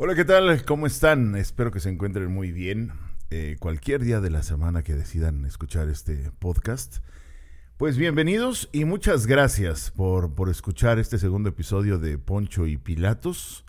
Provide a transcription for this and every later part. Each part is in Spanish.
Hola, ¿qué tal? ¿Cómo están? Espero que se encuentren muy bien. Eh, cualquier día de la semana que decidan escuchar este podcast. Pues bienvenidos y muchas gracias por, por escuchar este segundo episodio de Poncho y Pilatos,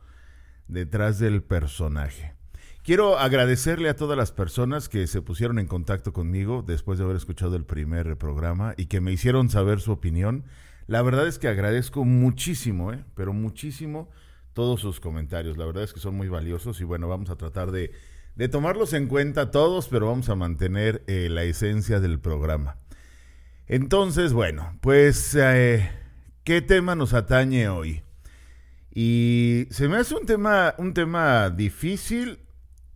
detrás del personaje. Quiero agradecerle a todas las personas que se pusieron en contacto conmigo después de haber escuchado el primer programa y que me hicieron saber su opinión. La verdad es que agradezco muchísimo, ¿eh? pero muchísimo todos sus comentarios. La verdad es que son muy valiosos y bueno, vamos a tratar de, de tomarlos en cuenta todos, pero vamos a mantener eh, la esencia del programa. Entonces, bueno, pues, eh, ¿qué tema nos atañe hoy? Y se me hace un tema, un tema difícil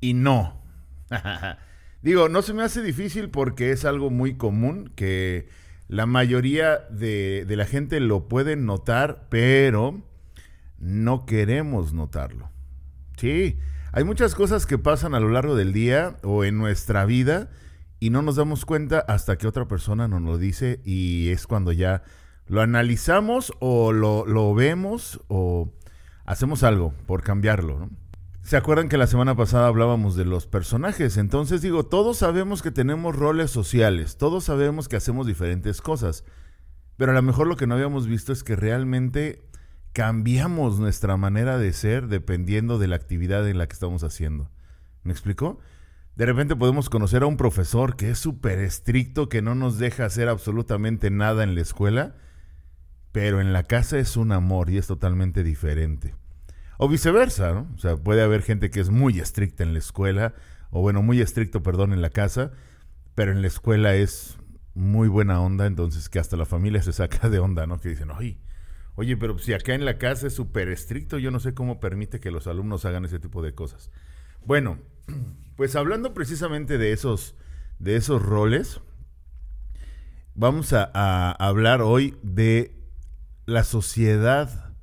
y no. Digo, no se me hace difícil porque es algo muy común que la mayoría de, de la gente lo puede notar, pero no queremos notarlo. Sí, hay muchas cosas que pasan a lo largo del día o en nuestra vida y no nos damos cuenta hasta que otra persona nos lo dice y es cuando ya lo analizamos o lo, vemos o hacemos algo por cambiarlo. ¿Se acuerdan que la semana pasada hablábamos de los personajes? Entonces digo, todos sabemos que tenemos roles sociales, todos sabemos que hacemos diferentes cosas, pero a lo mejor lo que no habíamos visto es que realmente cambiamos nuestra manera de ser dependiendo de la actividad en la que estamos haciendo. ¿Me explicó? De repente podemos conocer a un profesor que es súper estricto, que no nos deja hacer absolutamente nada en la escuela, pero en la casa es un amor y es totalmente diferente. O viceversa, ¿no? O sea, puede haber gente que es muy estricta en la escuela, o bueno, muy estricto, perdón, en la casa, pero en la escuela es muy buena onda, entonces que hasta la familia se saca de onda, ¿no? Que dicen, oye, oye, pero si acá en la casa es súper estricto, yo no sé cómo permite que los alumnos hagan ese tipo de cosas. Bueno, pues hablando precisamente de esos, de esos roles, vamos a, hablar hoy de la sociedad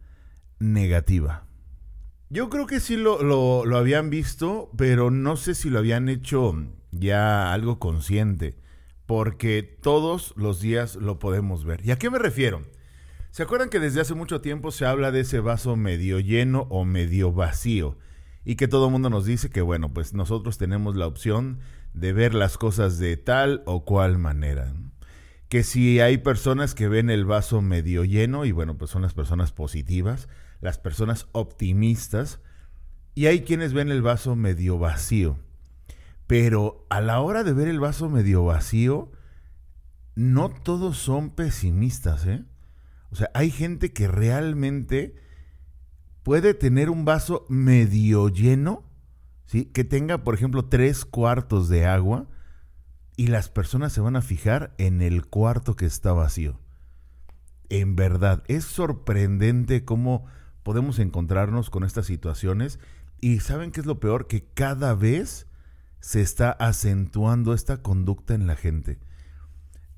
negativa. Yo creo que sí lo, lo, lo, habían visto, pero no sé si lo habían hecho ya algo consciente, porque todos los días lo podemos ver. ¿Y a qué me refiero? ¿Se acuerdan que desde hace mucho tiempo se habla de ese vaso medio lleno o medio vacío? Y que todo el mundo nos dice que, bueno, pues nosotros tenemos la opción de ver las cosas de tal o cual manera. Que si hay personas que ven el vaso medio lleno, y bueno, pues son las personas positivas, las personas optimistas, y hay quienes ven el vaso medio vacío. Pero a la hora de ver el vaso medio vacío, no todos son pesimistas, ¿eh? O sea, hay gente que realmente puede tener un vaso medio lleno, ¿sí? Que tenga, por ejemplo, tres cuartos de agua y las personas se van a fijar en el cuarto que está vacío. En verdad, es sorprendente cómo podemos encontrarnos con estas situaciones y saben qué es lo peor, que cada vez se está acentuando esta conducta en la gente.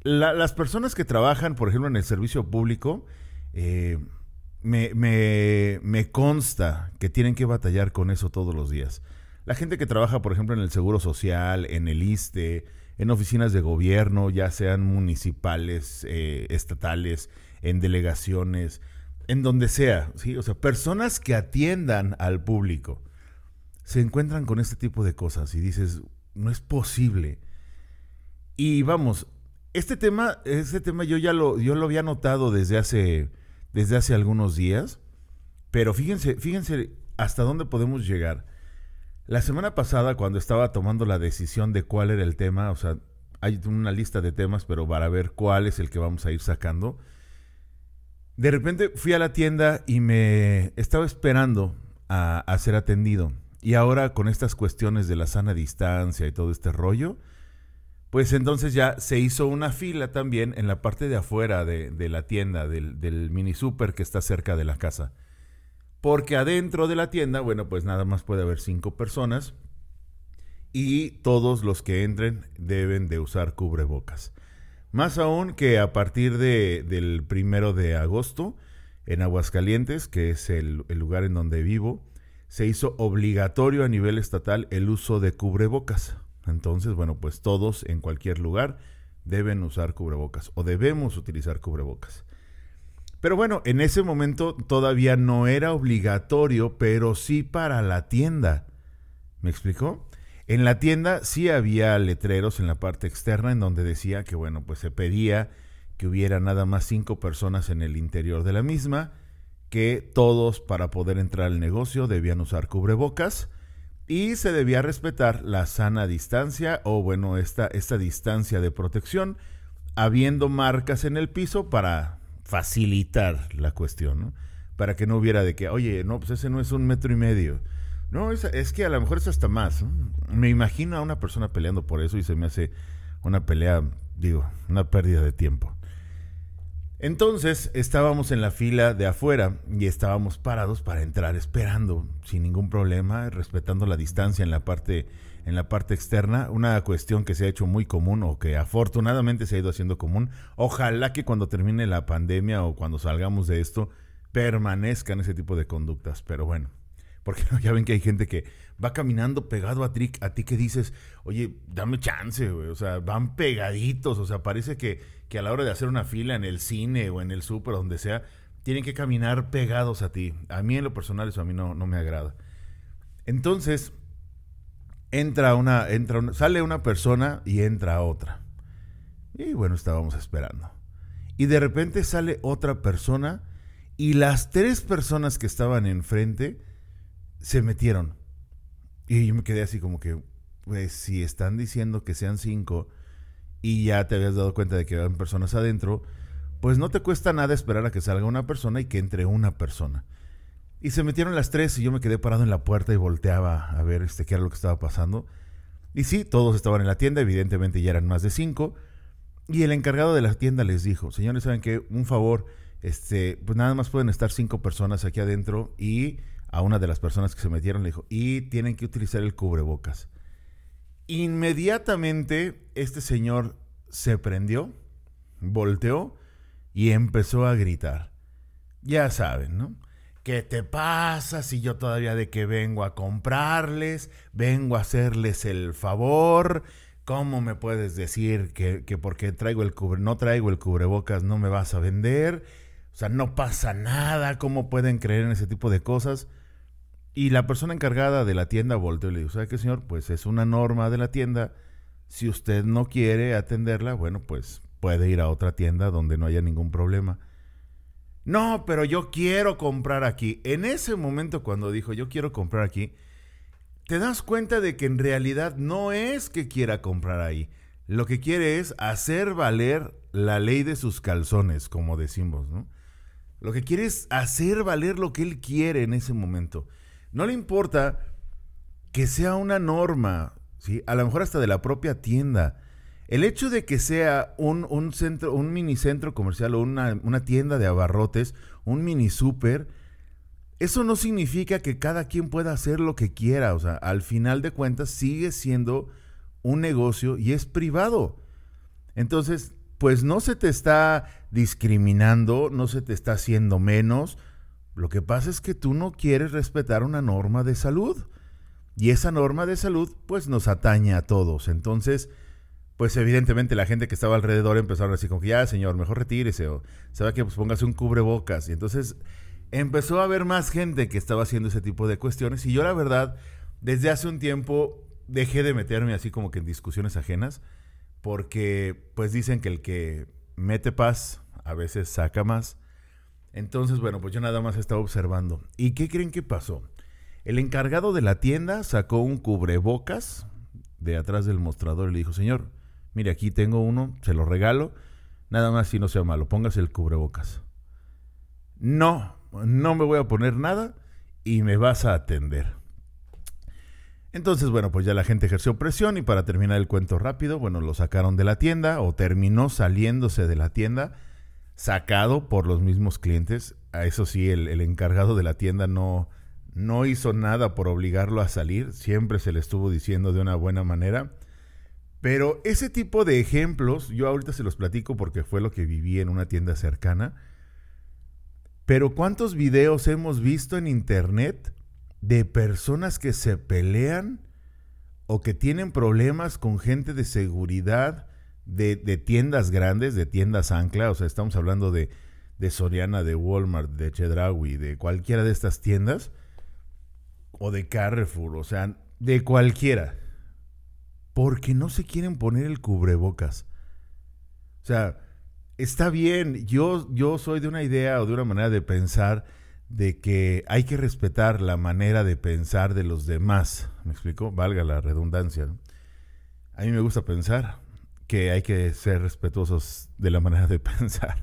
Las personas que trabajan, por ejemplo, en el servicio público, eh, me, consta que tienen que batallar con eso todos los días. La gente que trabaja, por ejemplo, en el Seguro Social, en el ISTE, en oficinas de gobierno, ya sean municipales, eh, estatales, en delegaciones, en donde sea, ¿sí? O sea, personas que atiendan al público se encuentran con este tipo de cosas y dices, no es posible. Y vamos, este tema, este tema yo ya lo, yo lo había notado desde hace, desde hace algunos días, pero fíjense, fíjense hasta dónde podemos llegar. La semana pasada, cuando estaba tomando la decisión de cuál era el tema, o sea, hay una lista de temas, pero para ver cuál es el que vamos a ir sacando, de repente fui a la tienda y me estaba esperando a, ser atendido. Y ahora con estas cuestiones de la sana distancia y todo este rollo, pues entonces ya se hizo una fila también en la parte de afuera de, la tienda, del, mini super que está cerca de la casa. Porque adentro de la tienda, bueno, pues nada más puede haber cinco personas y todos los que entren deben de usar cubrebocas. Más aún que a partir de, del primero de agosto, en Aguascalientes, que es el, el, lugar en donde vivo, se hizo obligatorio a nivel estatal el uso de cubrebocas. Entonces, bueno, pues todos en cualquier lugar deben usar cubrebocas o debemos utilizar cubrebocas. Pero bueno, en ese momento todavía no era obligatorio, pero sí para la tienda. ¿Me explicó? En la tienda sí había letreros en la parte externa en donde decía que, bueno, pues se pedía que hubiera nada más cinco personas en el interior de la misma, que todos para poder entrar al negocio debían usar cubrebocas y se debía respetar la sana distancia o, bueno, esta, esta distancia de protección, habiendo marcas en el piso para facilitar la cuestión, ¿no? Para que no hubiera de que, oye, no, pues ese no es un metro y medio. No, es, es que a lo mejor es hasta más. Me imagino a una persona peleando por eso y se me hace una pelea, digo, una pérdida de tiempo. Entonces estábamos en la fila de afuera y estábamos parados para entrar, esperando sin ningún problema, respetando la distancia en la parte en la parte externa, una cuestión que se ha hecho muy común o que afortunadamente se ha ido haciendo común. Ojalá que cuando termine la pandemia o cuando salgamos de esto permanezcan ese tipo de conductas, pero bueno, porque ya ven que hay gente que va caminando pegado a, ti, a ti que dices, oye, dame chance, güey. O sea, van pegaditos. O sea, parece que, que a la hora de hacer una fila en el cine o en el súper, donde sea, tienen que caminar pegados a ti. A mí en lo personal eso a mí no, no me agrada. Entonces, entra una, entra sale una persona y entra otra. Y bueno, estábamos esperando. Y de repente sale otra persona y las tres personas que estaban enfrente se metieron. Y yo me quedé así como que, pues si están diciendo que sean cinco y ya te habías dado cuenta de que eran personas adentro, pues no te cuesta nada esperar a que salga una persona y que entre una persona. Y se metieron las tres y yo me quedé parado en la puerta y volteaba a ver este, qué era lo que estaba pasando. Y sí, todos estaban en la tienda, evidentemente ya eran más de cinco. Y el encargado de la tienda les dijo, señores, ¿saben qué? Un favor, este, pues nada más pueden estar cinco personas aquí adentro y a una de las personas que se metieron le dijo, y tienen que utilizar el cubrebocas. Inmediatamente este señor se prendió, volteó y empezó a gritar. Ya saben, ¿no? ¿Qué te pasa si yo todavía de que vengo a comprarles, vengo a hacerles el favor? ¿Cómo me puedes decir que, que porque traigo el cubre, no traigo el cubrebocas no me vas a vender? O sea, no pasa nada. ¿Cómo pueden creer en ese tipo de cosas? Y la persona encargada de la tienda volteó y le dijo, ¿sabe qué, señor? Pues es una norma de la tienda. Si usted no quiere atenderla, bueno, pues puede ir a otra tienda donde no haya ningún problema. No, pero yo quiero comprar aquí. En ese momento cuando dijo yo quiero comprar aquí, te das cuenta de que en realidad no es que quiera comprar ahí. Lo que quiere es hacer valer la ley de sus calzones, como decimos, ¿no? Lo que quiere es hacer valer lo que él quiere en ese momento. No le importa que sea una norma, ¿sí? A lo mejor hasta de la propia tienda el hecho de que sea un, centro, un mini centro comercial o una, una tienda de abarrotes, un mini super, eso no significa que cada quien pueda hacer lo que quiera. O sea, al final de cuentas sigue siendo un negocio y es privado. Entonces, pues no se te está discriminando, no se te está haciendo menos. Lo que pasa es que tú no quieres respetar una norma de salud. Y esa norma de salud, pues nos atañe a todos. Entonces, pues evidentemente la gente que estaba alrededor empezaron así como que ya, señor, mejor retírese o sabe que pues póngase un cubrebocas. Y entonces empezó a haber más gente que estaba haciendo ese tipo de cuestiones y yo la verdad, desde hace un tiempo dejé de meterme así como que en discusiones ajenas porque pues dicen que el que mete paz a veces saca más. Entonces, bueno, pues yo nada más estaba observando. ¿Y qué creen que pasó? El encargado de la tienda sacó un cubrebocas de atrás del mostrador y le dijo, señor, mire, aquí tengo uno, se lo regalo, nada más si no sea malo, póngase el cubrebocas. No, no me voy a poner nada y me vas a atender. Entonces, bueno, pues ya la gente ejerció presión y para terminar el cuento rápido, bueno, lo sacaron de la tienda o terminó saliéndose de la tienda, sacado por los mismos clientes. Eso sí, el, el encargado de la tienda no, no hizo nada por obligarlo a salir, siempre se le estuvo diciendo de una buena manera. Pero ese tipo de ejemplos, yo ahorita se los platico porque fue lo que viví en una tienda cercana. Pero ¿cuántos videos hemos visto en internet de personas que se pelean o que tienen problemas con gente de seguridad de, tiendas grandes, de tiendas ancla? O sea, estamos hablando de, de Soriana, de Walmart, de Chedraui, de cualquiera de estas tiendas, o de Carrefour, o sea, de cualquiera, porque no se quieren poner el cubrebocas. O sea, está bien, yo, yo soy de una idea o de una manera de pensar de que hay que respetar la manera de pensar de los demás. ¿Me explico? Valga la redundancia. A mí me gusta pensar que hay que ser respetuosos de la manera de pensar.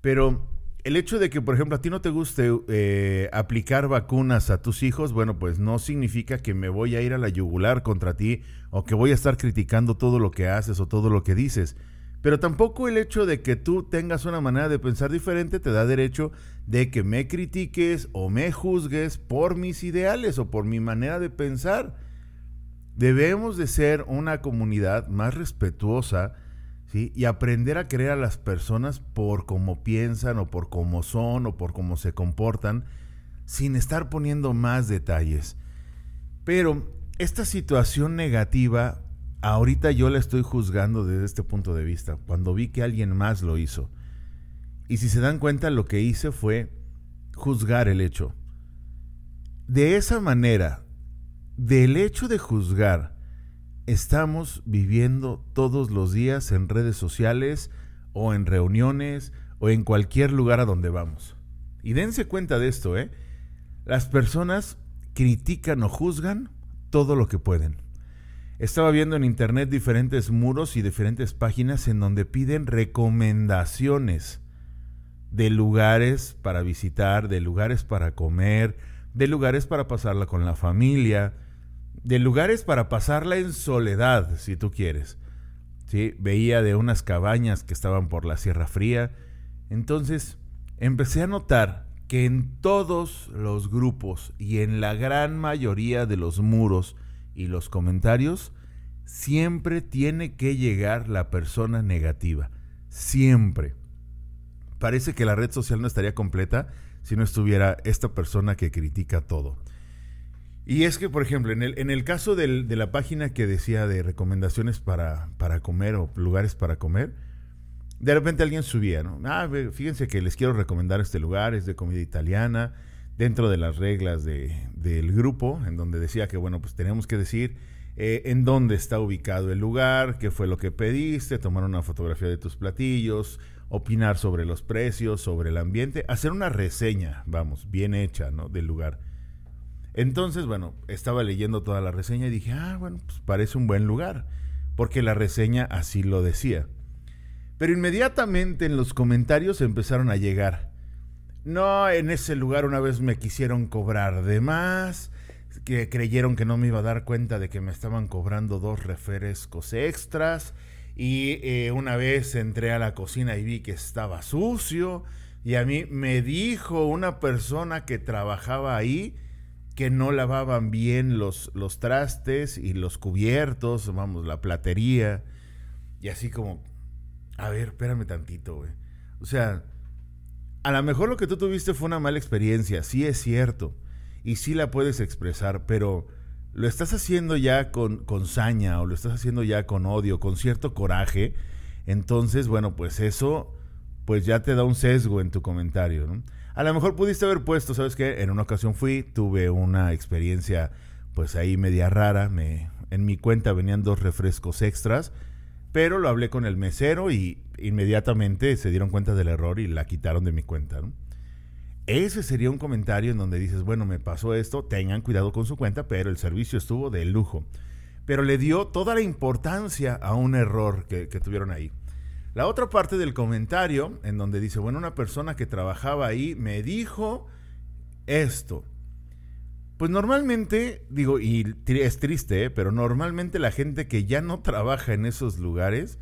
Pero el hecho de que, por ejemplo, a ti no te guste eh, aplicar vacunas a tus hijos, bueno, pues no significa que me voy a ir a la yugular contra ti o que voy a estar criticando todo lo que haces o todo lo que dices. Pero tampoco el hecho de que tú tengas una manera de pensar diferente te da derecho de que me critiques o me juzgues por mis ideales o por mi manera de pensar. Debemos de ser una comunidad más respetuosa y aprender a querer a las personas por cómo piensan o por cómo son o por cómo se comportan, sin estar poniendo más detalles. Pero esta situación negativa, ahorita yo la estoy juzgando desde este punto de vista, cuando vi que alguien más lo hizo. Y si se dan cuenta, lo que hice fue juzgar el hecho. De esa manera, del hecho de juzgar, estamos viviendo todos los días en redes sociales o en reuniones o en cualquier lugar a donde vamos. Y dense cuenta de esto, ¿eh? Las personas critican o juzgan todo lo que pueden. Estaba viendo en internet diferentes muros y diferentes páginas en donde piden recomendaciones de lugares para visitar, de lugares para comer, de lugares para pasarla con la familia, de lugares para pasarla en soledad, si tú quieres. Veía de unas cabañas que estaban por la Sierra Fría. Entonces empecé a notar que en todos los grupos y en la gran mayoría de los muros y los comentarios, siempre tiene que llegar la persona negativa. Siempre. Parece que la red social no estaría completa si no estuviera esta persona que critica todo. Y es que, por ejemplo, en el, en el caso de la página que decía de recomendaciones para, para comer o lugares para comer, de repente alguien subía, ¿no? Ah, fíjense que les quiero recomendar este lugar, es de comida italiana, dentro de las reglas del grupo, en donde decía que, bueno, pues tenemos que decir eh, en dónde está ubicado el lugar, qué fue lo que pediste, tomar una fotografía de tus platillos, opinar sobre los precios, sobre el ambiente, hacer una reseña, vamos, bien hecha, ¿no? Del lugar. Entonces, bueno, estaba leyendo toda la reseña y dije, ah, bueno, pues parece un buen lugar, porque la reseña así lo decía. Pero inmediatamente en los comentarios empezaron a llegar. No, en ese lugar una vez me quisieron cobrar de más, que creyeron que no me iba a dar cuenta de que me estaban cobrando dos refrescos extras, y eh, una vez entré a la cocina y vi que estaba sucio, y a mí me dijo una persona que trabajaba ahí, que no lavaban bien los, los trastes y los cubiertos, vamos, la platería. Y así como, a ver, espérame tantito, güey. O sea, a lo mejor lo que tú tuviste fue una mala experiencia, sí es cierto. Y sí la puedes expresar, pero lo estás haciendo ya con, con saña o lo estás haciendo ya con odio, con cierto coraje. Entonces, bueno, pues eso, pues ya te da un sesgo en tu comentario, ¿no? A lo mejor pudiste haber puesto, ¿sabes qué? En una ocasión fui, tuve una experiencia pues ahí media rara, me, en mi cuenta venían dos refrescos extras, pero lo hablé con el mesero y inmediatamente se dieron cuenta del error y la quitaron de mi cuenta. Ese sería un comentario en donde dices, bueno, me pasó esto, tengan cuidado con su cuenta, pero el servicio estuvo de lujo. Pero le dio toda la importancia a un error que tuvieron ahí. La otra parte del comentario, en donde dice, bueno, una persona que trabajaba ahí me dijo esto. Pues normalmente, digo, y es triste, ¿eh? pero normalmente la gente que ya no trabaja en esos lugares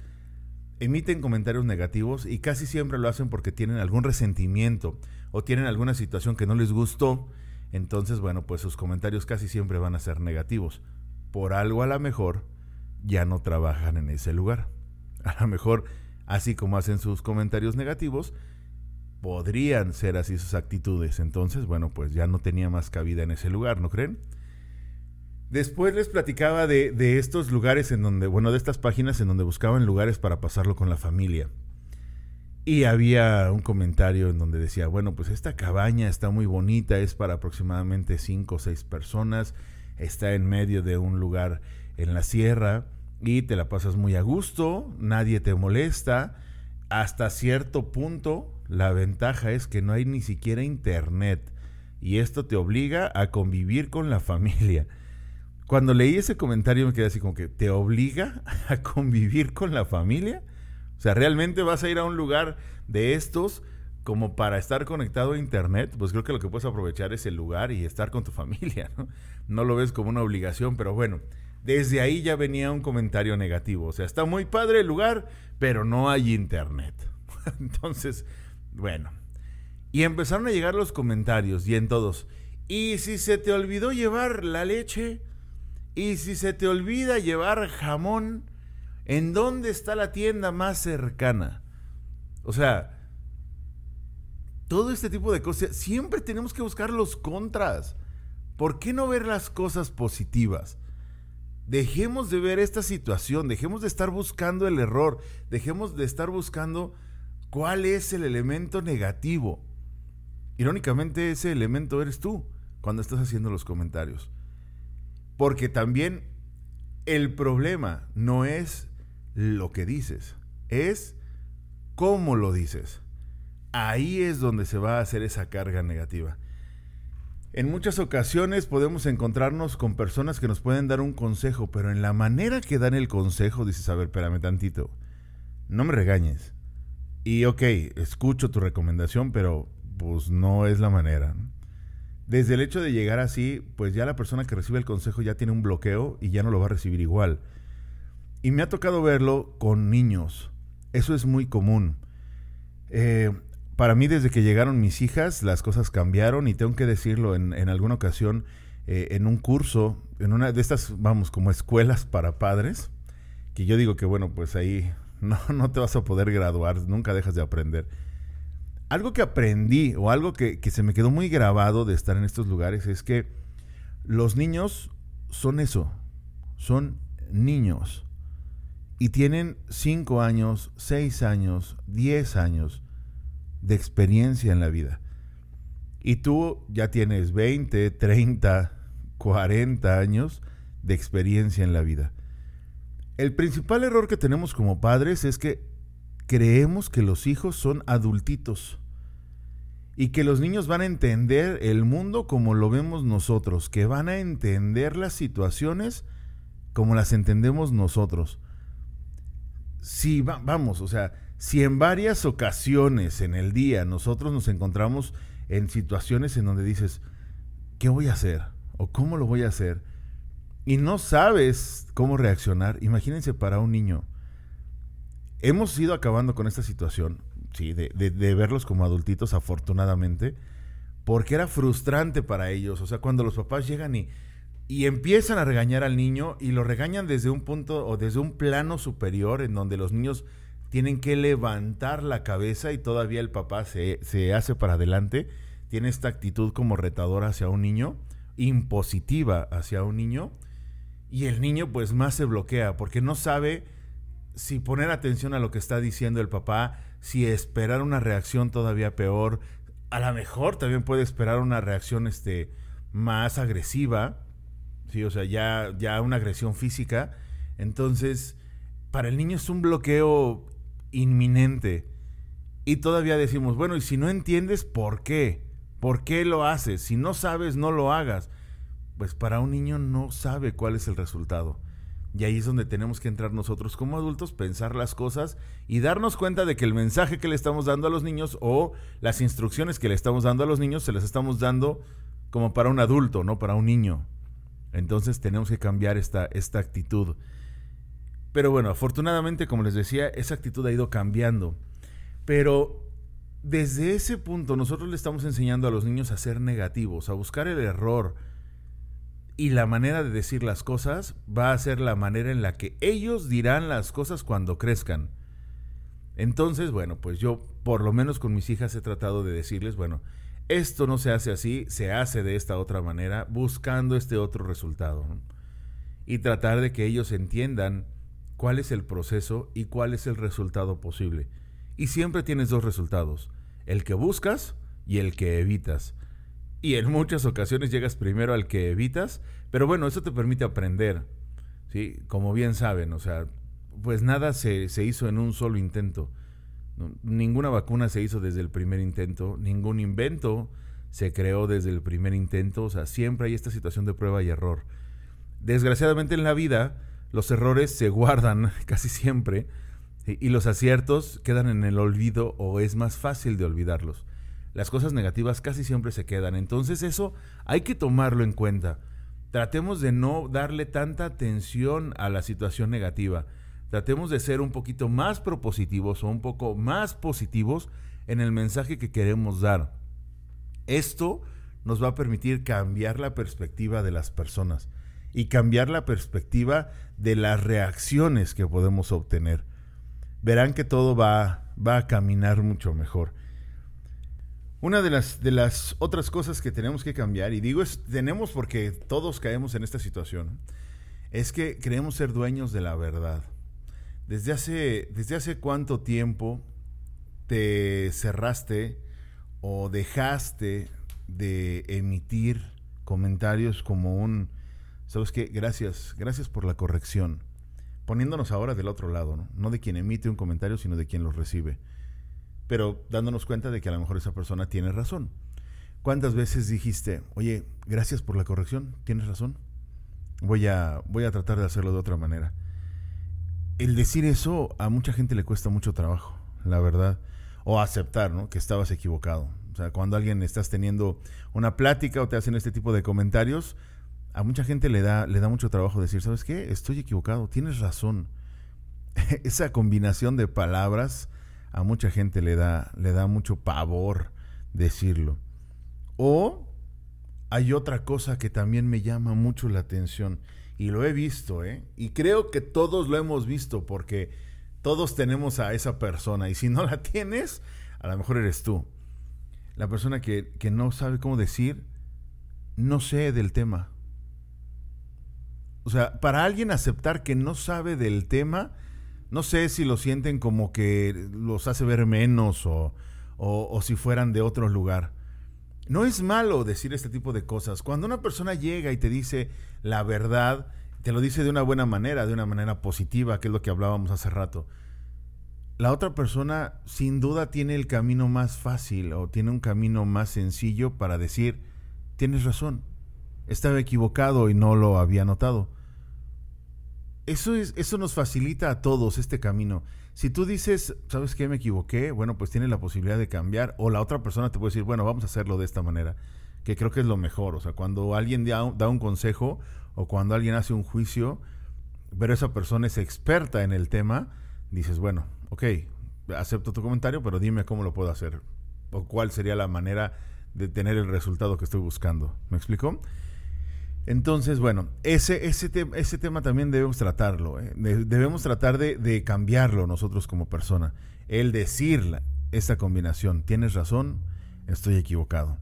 emiten comentarios negativos y casi siempre lo hacen porque tienen algún resentimiento o tienen alguna situación que no les gustó. Entonces, bueno, pues sus comentarios casi siempre van a ser negativos. Por algo a lo mejor ya no trabajan en ese lugar. A lo mejor así como hacen sus comentarios negativos, podrían ser así sus actitudes. Entonces, bueno, pues ya no tenía más cabida en ese lugar, ¿no creen? Después les platicaba de, estos lugares en donde, bueno, de estas páginas en donde buscaban lugares para pasarlo con la familia. Y había un comentario en donde decía, bueno, pues esta cabaña está muy bonita, es para aproximadamente cinco o seis personas, está en medio de un lugar en la sierra y te la pasas muy a gusto, nadie te molesta. Hasta cierto punto, la ventaja es que no hay ni siquiera internet y esto te obliga a convivir con la familia. Cuando leí ese comentario me quedé así como que, ¿te obliga a convivir con la familia? O sea, ¿realmente vas a ir a un lugar de estos como para estar conectado a internet? Pues creo que lo que puedes aprovechar es el lugar y estar con tu familia, ¿no? No lo ves como una obligación, pero bueno, desde ahí ya venía un comentario negativo. O sea, está muy padre el lugar, pero no hay internet. Entonces, bueno. Y empezaron a llegar los comentarios y en todos. ¿Y si se te olvidó llevar la leche? ¿Y si se te olvida llevar jamón? ¿En dónde está la tienda más cercana? O sea, todo este tipo de cosas, siempre tenemos que buscar los contras. ¿Por qué no ver las cosas positivas? Dejemos de ver esta situación, dejemos de estar buscando el error, dejemos de estar buscando cuál es el elemento negativo. Irónicamente, ese elemento eres tú cuando estás haciendo los comentarios. Porque también el problema no es lo que dices, es cómo lo dices. Ahí es donde se va a hacer esa carga negativa. En muchas ocasiones podemos encontrarnos con personas que nos pueden dar un consejo, pero en la manera que dan el consejo dices, a ver, espérame tantito, no me regañes. Y ok, escucho tu recomendación, pero pues no es la manera. Desde el hecho de llegar así, pues ya la persona que recibe el consejo ya tiene un bloqueo y ya no lo va a recibir igual. Y me ha tocado verlo con niños. Eso es muy común. Eh, para mí, desde que llegaron mis hijas, las cosas cambiaron y tengo que decirlo en, alguna ocasión, eh, en un curso, en una de estas, vamos, como escuelas para padres, que yo digo que, bueno, pues ahí no, no te vas a poder graduar, nunca dejas de aprender algo que aprendí o algo que, se me quedó muy grabado de estar en estos lugares es que los niños son eso, son niños. Y tienen 5 años, 6 años, 10 años de experiencia en la vida. Y tú ya tienes 20, 30, 40 años de experiencia en la vida. El principal error que tenemos como padres es que creemos que los hijos son adultitos y que los niños van a entender el mundo como lo vemos nosotros, que van a entender las situaciones como las entendemos nosotros. Si vamos, o sea, si en varias ocasiones en el día nosotros nos encontramos en situaciones en donde dices, ¿qué voy a hacer? ¿O cómo lo voy a hacer? Y no sabes cómo reaccionar, imagínense para un niño hemos ido acabando con esta situación, sí, de, verlos como adultitos, afortunadamente, porque era frustrante para ellos. O sea, cuando los papás llegan y, y empiezan a regañar al niño y lo regañan desde un punto o desde un plano superior en donde los niños tienen que levantar la cabeza y todavía el papá se, se hace para adelante, tiene esta actitud como retadora hacia un niño, impositiva hacia un niño, y el niño pues más se bloquea porque no sabe si poner atención a lo que está diciendo el papá, si esperar una reacción todavía peor, a lo mejor también puede esperar una reacción este, más agresiva, ¿sí? o sea, ya, ya una agresión física. Entonces, para el niño es un bloqueo inminente. Y todavía decimos, bueno, y si no entiendes, ¿por qué? ¿Por qué lo haces? Si no sabes, no lo hagas. Pues para un niño no sabe cuál es el resultado. Y ahí es donde tenemos que entrar nosotros como adultos, pensar las cosas y darnos cuenta de que el mensaje que le estamos dando a los niños o las instrucciones que le estamos dando a los niños se las estamos dando como para un adulto, no para un niño. Entonces tenemos que cambiar esta, esta actitud. Pero bueno, afortunadamente, como les decía, esa actitud ha ido cambiando. Pero desde ese punto nosotros le estamos enseñando a los niños a ser negativos, a buscar el error, y la manera de decir las cosas va a ser la manera en la que ellos dirán las cosas cuando crezcan. Entonces, bueno, pues yo por lo menos con mis hijas he tratado de decirles, bueno, esto no se hace así, se hace de esta otra manera, buscando este otro resultado. Y tratar de que ellos entiendan cuál es el proceso y cuál es el resultado posible. Y siempre tienes dos resultados, el que buscas y el que evitas. Y en muchas ocasiones llegas primero al que evitas, pero bueno, eso te permite aprender. ¿sí? Como bien saben, o sea, pues nada se, se hizo en un solo intento. Ninguna vacuna se hizo desde el primer intento, ningún invento se creó desde el primer intento, o sea, siempre hay esta situación de prueba y error. Desgraciadamente en la vida, los errores se guardan casi siempre y los aciertos quedan en el olvido o es más fácil de olvidarlos. Las cosas negativas casi siempre se quedan, entonces eso hay que tomarlo en cuenta. Tratemos de no darle tanta atención a la situación negativa. Tratemos de ser un poquito más propositivos o un poco más positivos en el mensaje que queremos dar. Esto nos va a permitir cambiar la perspectiva de las personas y cambiar la perspectiva de las reacciones que podemos obtener. Verán que todo va, va a caminar mucho mejor. Una de las, de las otras cosas que tenemos que cambiar, y digo es, tenemos porque todos caemos en esta situación, es que queremos ser dueños de la verdad. ¿Desde hace, desde hace cuánto tiempo te cerraste o dejaste de emitir comentarios como un, ¿sabes qué? Gracias, gracias por la corrección. Poniéndonos ahora del otro lado, ¿no? De quien emite un comentario, sino de quien lo recibe. Pero dándonos cuenta de que a lo mejor esa persona tiene razón. ¿Cuántas veces dijiste, oye, gracias por la corrección, tienes razón? Voy a, voy a tratar de hacerlo de otra manera el decir eso a mucha gente le cuesta mucho trabajo, la verdad. O aceptar, ¿no? Que estabas equivocado. O sea, cuando alguien estás teniendo una plática o te hacen este tipo de comentarios, a mucha gente le da, le da mucho trabajo decir, ¿sabes qué? Estoy equivocado, tienes razón. Esa combinación de palabras a mucha gente le da, le da mucho pavor decirlo. O hay otra cosa que también me llama mucho la atención y lo he visto, ¿eh? Y creo que todos lo hemos visto porque todos tenemos a esa persona. Y si no la tienes, a lo mejor eres tú. La persona que, que no sabe cómo decir, no sé del tema. O sea, para alguien aceptar que no sabe del tema, no sé si lo sienten como que los hace ver menos o, o, si fueran de otro lugar. No es malo decir este tipo de cosas. Cuando una persona llega y te dice la verdad, te lo dice de una buena manera, de una manera positiva, que es lo que hablábamos hace rato. La otra persona sin duda tiene el camino más fácil o tiene un camino más sencillo para decir, tienes razón, estaba equivocado y no lo había notado. Eso, es, eso nos facilita a todos este camino. Si tú dices, ¿sabes qué? Me equivoqué, bueno, pues tienes la posibilidad de cambiar. O la otra persona te puede decir, bueno, vamos a hacerlo de esta manera. Que creo que es lo mejor. O sea, cuando alguien da un, consejo o cuando alguien hace un juicio, pero esa persona es experta en el tema, dices, bueno, ok, acepto tu comentario, pero dime cómo lo puedo hacer. O cuál sería la manera de tener el resultado que estoy buscando. ¿Me explico? Entonces, bueno, ese, ese, ese tema también debemos tratarlo. ¿eh? debemos tratar de, cambiarlo nosotros como persona. El decir esta combinación, tienes razón, estoy equivocado.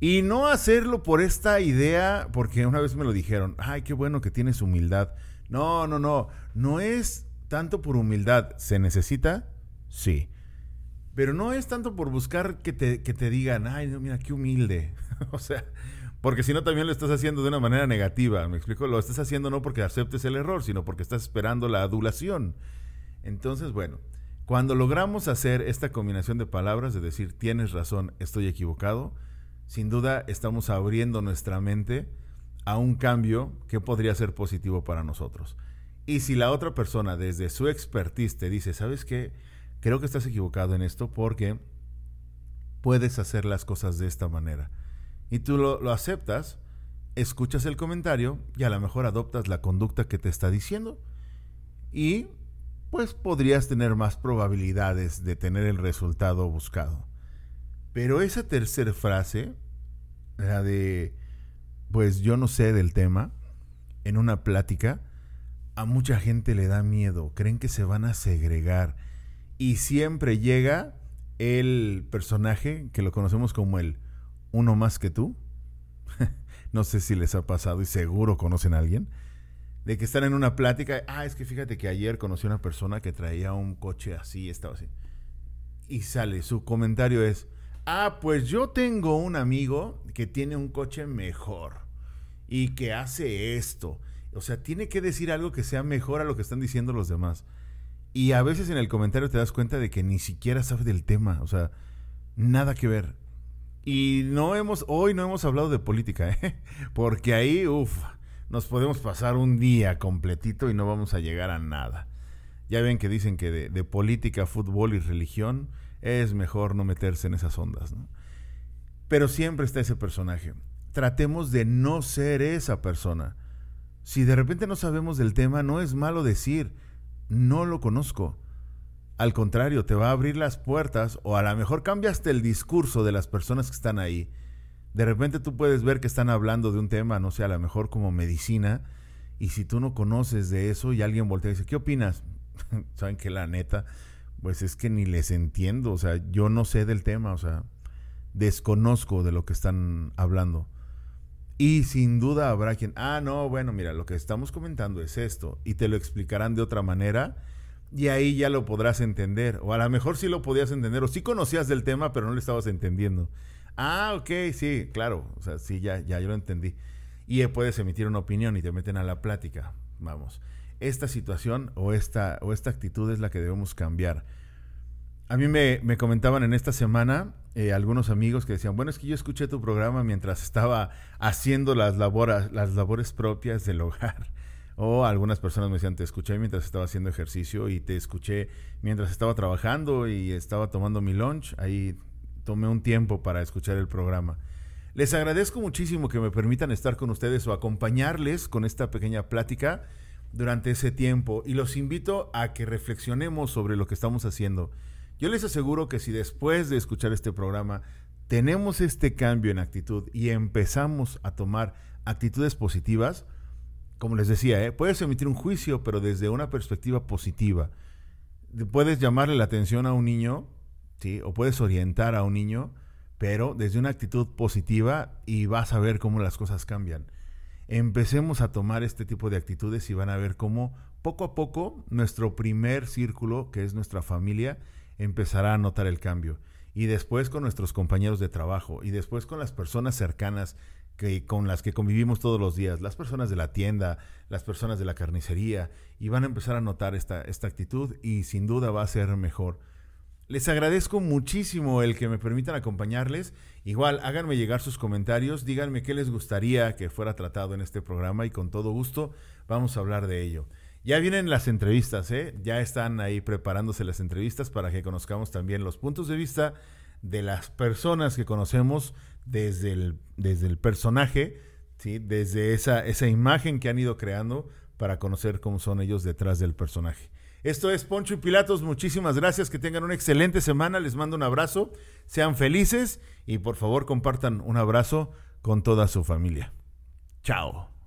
Y no hacerlo por esta idea, porque una vez me lo dijeron, ay, qué bueno que tienes humildad. No, no, no, no es tanto por humildad. ¿Se necesita? Sí. Pero no es tanto por buscar que te, que te digan, ay, mira, qué humilde. o sea, porque si no, también lo estás haciendo de una manera negativa. ¿Me explico? Lo estás haciendo no porque aceptes el error, sino porque estás esperando la adulación. Entonces, bueno, cuando logramos hacer esta combinación de palabras, de decir, tienes razón, estoy equivocado, sin duda estamos abriendo nuestra mente a un cambio que podría ser positivo para nosotros. Y si la otra persona desde su expertise te dice, ¿sabes qué? Creo que estás equivocado en esto porque puedes hacer las cosas de esta manera y tú lo, aceptas, escuchas el comentario y a lo mejor adoptas la conducta que te está diciendo y pues podrías tener más probabilidades de tener el resultado buscado. Pero esa tercera frase, la de pues yo no sé del tema, en una plática, a mucha gente le da miedo, creen que se van a segregar y siempre llega el personaje que lo conocemos como el uno más que tú. no sé si les ha pasado y seguro conocen a alguien. De que están en una plática. Ah, es que fíjate que ayer conocí a una persona que traía un coche así, estaba así. y sale, su comentario es, ah, pues yo tengo un amigo que tiene un coche mejor y que hace esto. O sea, tiene que decir algo que sea mejor a lo que están diciendo los demás. Y a veces en el comentario te das cuenta de que ni siquiera sabe del tema. O sea, nada que ver. Y no hemos, hoy no hemos hablado de política, ¿eh? porque ahí, uff, nos podemos pasar un día completito y no vamos a llegar a nada. Ya ven que dicen que de, política, fútbol y religión es mejor no meterse en esas ondas, ¿no? Pero siempre está ese personaje. Tratemos de no ser esa persona. Si de repente no sabemos del tema, no es malo decir, no lo conozco. Al contrario, te va a abrir las puertas o a lo mejor cambiaste el discurso de las personas que están ahí. De repente tú puedes ver que están hablando de un tema, no sé, a lo mejor como medicina, y si tú no conoces de eso y alguien voltea y dice, ¿qué opinas? saben que la neta, pues es que ni les entiendo, o sea, yo no sé del tema, o sea, desconozco de lo que están hablando. Y sin duda habrá quien, ah, no, bueno, mira, lo que estamos comentando es esto, y te lo explicarán de otra manera, y ahí ya lo podrás entender, o a lo mejor sí lo podías entender, o sí conocías del tema, pero no lo estabas entendiendo. Ah, ok, sí, claro, o sea, sí, ya, ya yo lo entendí. Y puedes emitir una opinión y te meten a la plática, vamos esta situación o esta, o esta actitud es la que debemos cambiar. A mí me, comentaban en esta semana eh, algunos amigos que decían, bueno, es que yo escuché tu programa mientras estaba haciendo las, laboras, las labores propias del hogar. O algunas personas me decían, te escuché mientras estaba haciendo ejercicio y te escuché mientras estaba trabajando y estaba tomando mi lunch. Ahí tomé un tiempo para escuchar el programa. Les agradezco muchísimo que me permitan estar con ustedes o acompañarles con esta pequeña plática durante ese tiempo y los invito a que reflexionemos sobre lo que estamos haciendo. Yo les aseguro que si después de escuchar este programa tenemos este cambio en actitud y empezamos a tomar actitudes positivas, como les decía, ¿eh? puedes emitir un juicio, pero desde una perspectiva positiva. Puedes llamarle la atención a un niño, ¿sí? o puedes orientar a un niño, pero desde una actitud positiva y vas a ver cómo las cosas cambian empecemos a tomar este tipo de actitudes y van a ver cómo poco a poco nuestro primer círculo, que es nuestra familia, empezará a notar el cambio. Y después con nuestros compañeros de trabajo y después con las personas cercanas que, con las que convivimos todos los días, las personas de la tienda, las personas de la carnicería, y van a empezar a notar esta, esta actitud y sin duda va a ser mejor. Les agradezco muchísimo el que me permitan acompañarles. Igual, háganme llegar sus comentarios, díganme qué les gustaría que fuera tratado en este programa y con todo gusto vamos a hablar de ello. Ya vienen las entrevistas, ¿eh? ya están ahí preparándose las entrevistas para que conozcamos también los puntos de vista de las personas que conocemos desde el, desde el personaje, ¿sí? desde esa, esa imagen que han ido creando para conocer cómo son ellos detrás del personaje. Esto es Poncho y Pilatos. Muchísimas gracias. Que tengan una excelente semana. Les mando un abrazo. Sean felices y por favor compartan un abrazo con toda su familia. Chao.